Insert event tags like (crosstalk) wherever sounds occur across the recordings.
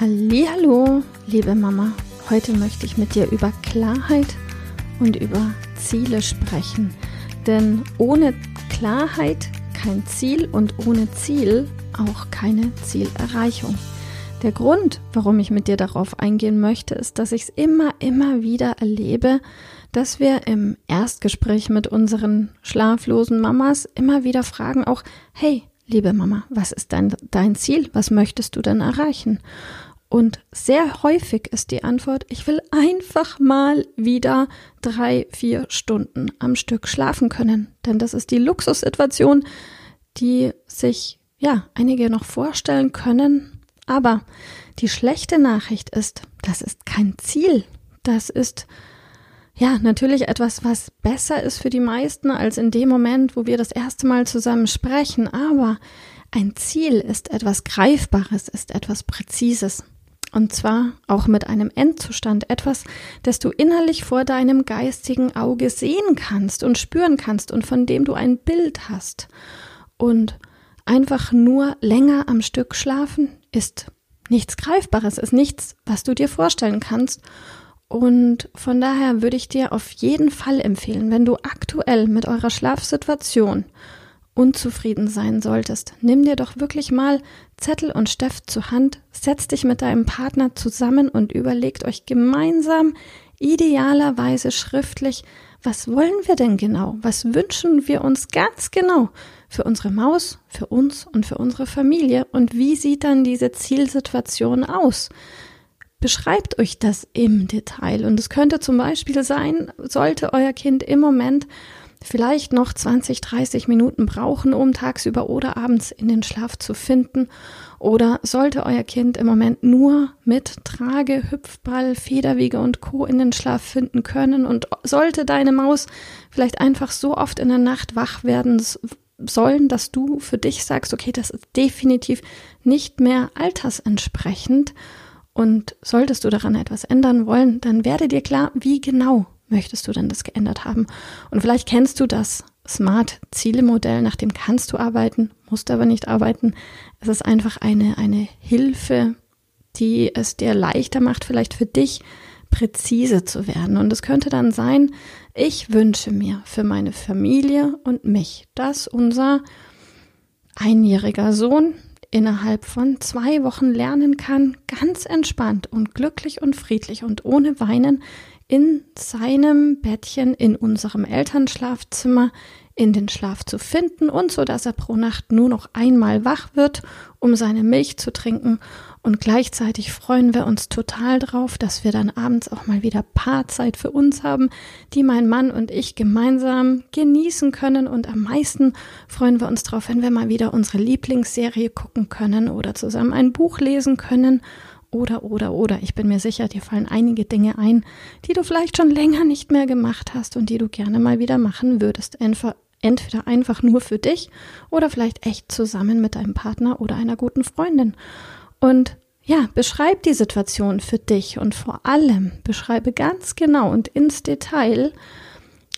Hallo, liebe Mama. Heute möchte ich mit dir über Klarheit und über Ziele sprechen. Denn ohne Klarheit kein Ziel und ohne Ziel auch keine Zielerreichung. Der Grund, warum ich mit dir darauf eingehen möchte, ist, dass ich es immer, immer wieder erlebe, dass wir im Erstgespräch mit unseren schlaflosen Mamas immer wieder fragen auch, hey, liebe Mama, was ist dein, dein Ziel? Was möchtest du denn erreichen? Und sehr häufig ist die Antwort, ich will einfach mal wieder drei, vier Stunden am Stück schlafen können. Denn das ist die Luxussituation, die sich, ja, einige noch vorstellen können. Aber die schlechte Nachricht ist, das ist kein Ziel. Das ist ja, natürlich etwas, was besser ist für die meisten als in dem Moment, wo wir das erste Mal zusammen sprechen. Aber ein Ziel ist etwas Greifbares, ist etwas Präzises. Und zwar auch mit einem Endzustand, etwas, das du innerlich vor deinem geistigen Auge sehen kannst und spüren kannst und von dem du ein Bild hast. Und einfach nur länger am Stück schlafen ist nichts Greifbares, ist nichts, was du dir vorstellen kannst. Und von daher würde ich dir auf jeden Fall empfehlen, wenn du aktuell mit eurer Schlafsituation unzufrieden sein solltest, nimm dir doch wirklich mal Zettel und Stift zur Hand, setz dich mit deinem Partner zusammen und überlegt euch gemeinsam, idealerweise schriftlich, was wollen wir denn genau? Was wünschen wir uns ganz genau für unsere Maus, für uns und für unsere Familie? Und wie sieht dann diese Zielsituation aus? Beschreibt euch das im Detail. Und es könnte zum Beispiel sein, sollte euer Kind im Moment vielleicht noch 20, 30 Minuten brauchen, um tagsüber oder abends in den Schlaf zu finden. Oder sollte euer Kind im Moment nur mit Trage, Hüpfball, Federwiege und Co. in den Schlaf finden können und sollte deine Maus vielleicht einfach so oft in der Nacht wach werden sollen, dass du für dich sagst, okay, das ist definitiv nicht mehr altersentsprechend und solltest du daran etwas ändern wollen, dann werde dir klar, wie genau möchtest du denn das geändert haben? Und vielleicht kennst du das Smart-Ziele-Modell, nach dem kannst du arbeiten, musst aber nicht arbeiten. Es ist einfach eine, eine Hilfe, die es dir leichter macht, vielleicht für dich präzise zu werden. Und es könnte dann sein, ich wünsche mir für meine Familie und mich, dass unser einjähriger Sohn innerhalb von zwei Wochen lernen kann, ganz entspannt und glücklich und friedlich und ohne Weinen in seinem Bettchen in unserem Elternschlafzimmer in den Schlaf zu finden und so, dass er pro Nacht nur noch einmal wach wird, um seine Milch zu trinken. Und gleichzeitig freuen wir uns total drauf, dass wir dann abends auch mal wieder Paarzeit für uns haben, die mein Mann und ich gemeinsam genießen können. Und am meisten freuen wir uns drauf, wenn wir mal wieder unsere Lieblingsserie gucken können oder zusammen ein Buch lesen können oder, oder, oder. Ich bin mir sicher, dir fallen einige Dinge ein, die du vielleicht schon länger nicht mehr gemacht hast und die du gerne mal wieder machen würdest entweder einfach nur für dich oder vielleicht echt zusammen mit deinem Partner oder einer guten Freundin. Und ja, beschreib die Situation für dich und vor allem beschreibe ganz genau und ins Detail,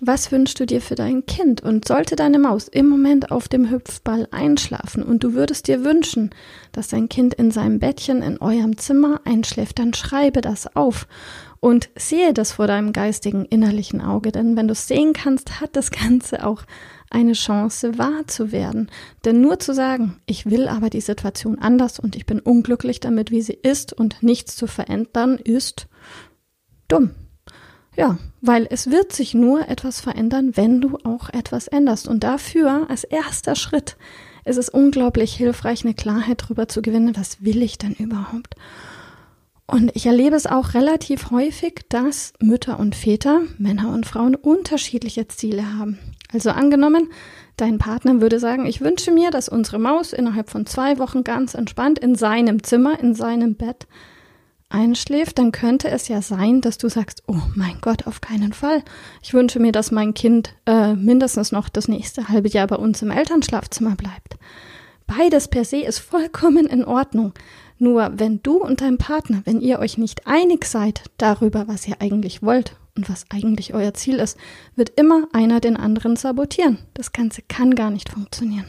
was wünschst du dir für dein Kind? Und sollte deine Maus im Moment auf dem Hüpfball einschlafen und du würdest dir wünschen, dass dein Kind in seinem Bettchen in eurem Zimmer einschläft, dann schreibe das auf und sehe das vor deinem geistigen innerlichen Auge. Denn wenn du es sehen kannst, hat das Ganze auch eine Chance wahr zu werden. Denn nur zu sagen, ich will aber die Situation anders und ich bin unglücklich damit, wie sie ist und nichts zu verändern, ist dumm. Ja, weil es wird sich nur etwas verändern, wenn du auch etwas änderst. Und dafür, als erster Schritt, ist es unglaublich hilfreich, eine Klarheit darüber zu gewinnen, was will ich denn überhaupt? Und ich erlebe es auch relativ häufig, dass Mütter und Väter, Männer und Frauen unterschiedliche Ziele haben. Also angenommen, dein Partner würde sagen, ich wünsche mir, dass unsere Maus innerhalb von zwei Wochen ganz entspannt in seinem Zimmer, in seinem Bett einschläft, dann könnte es ja sein, dass du sagst, oh mein Gott, auf keinen Fall. Ich wünsche mir, dass mein Kind äh, mindestens noch das nächste halbe Jahr bei uns im Elternschlafzimmer bleibt. Beides per se ist vollkommen in Ordnung. Nur wenn du und dein Partner, wenn ihr euch nicht einig seid darüber, was ihr eigentlich wollt und was eigentlich euer Ziel ist, wird immer einer den anderen sabotieren. Das Ganze kann gar nicht funktionieren.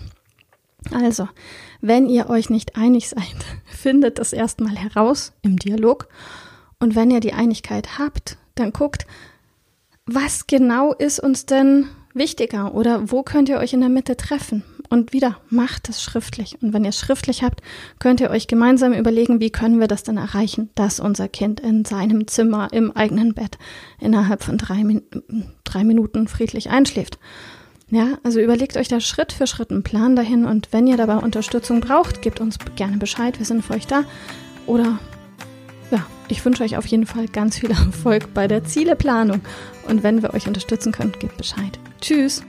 Also, wenn ihr euch nicht einig seid, (laughs) findet das erstmal heraus im Dialog. Und wenn ihr die Einigkeit habt, dann guckt, was genau ist uns denn wichtiger oder wo könnt ihr euch in der Mitte treffen? Und wieder, macht es schriftlich. Und wenn ihr es schriftlich habt, könnt ihr euch gemeinsam überlegen, wie können wir das denn erreichen, dass unser Kind in seinem Zimmer, im eigenen Bett innerhalb von drei, drei Minuten friedlich einschläft. Ja, also überlegt euch da Schritt für Schritt einen Plan dahin und wenn ihr dabei Unterstützung braucht, gebt uns gerne Bescheid, wir sind für euch da. Oder ja, ich wünsche euch auf jeden Fall ganz viel (laughs) Erfolg bei der Zieleplanung und wenn wir euch unterstützen können, gebt Bescheid. Tschüss!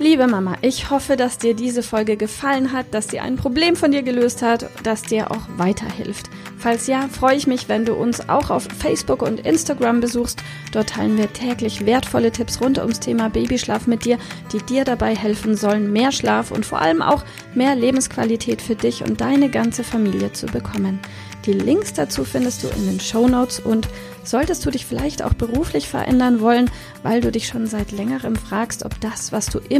Liebe Mama, ich hoffe, dass dir diese Folge gefallen hat, dass sie ein Problem von dir gelöst hat, dass dir auch weiterhilft. Falls ja, freue ich mich, wenn du uns auch auf Facebook und Instagram besuchst. Dort teilen wir täglich wertvolle Tipps rund ums Thema Babyschlaf mit dir, die dir dabei helfen sollen, mehr Schlaf und vor allem auch mehr Lebensqualität für dich und deine ganze Familie zu bekommen. Die Links dazu findest du in den Show Notes und solltest du dich vielleicht auch beruflich verändern wollen, weil du dich schon seit längerem fragst, ob das, was du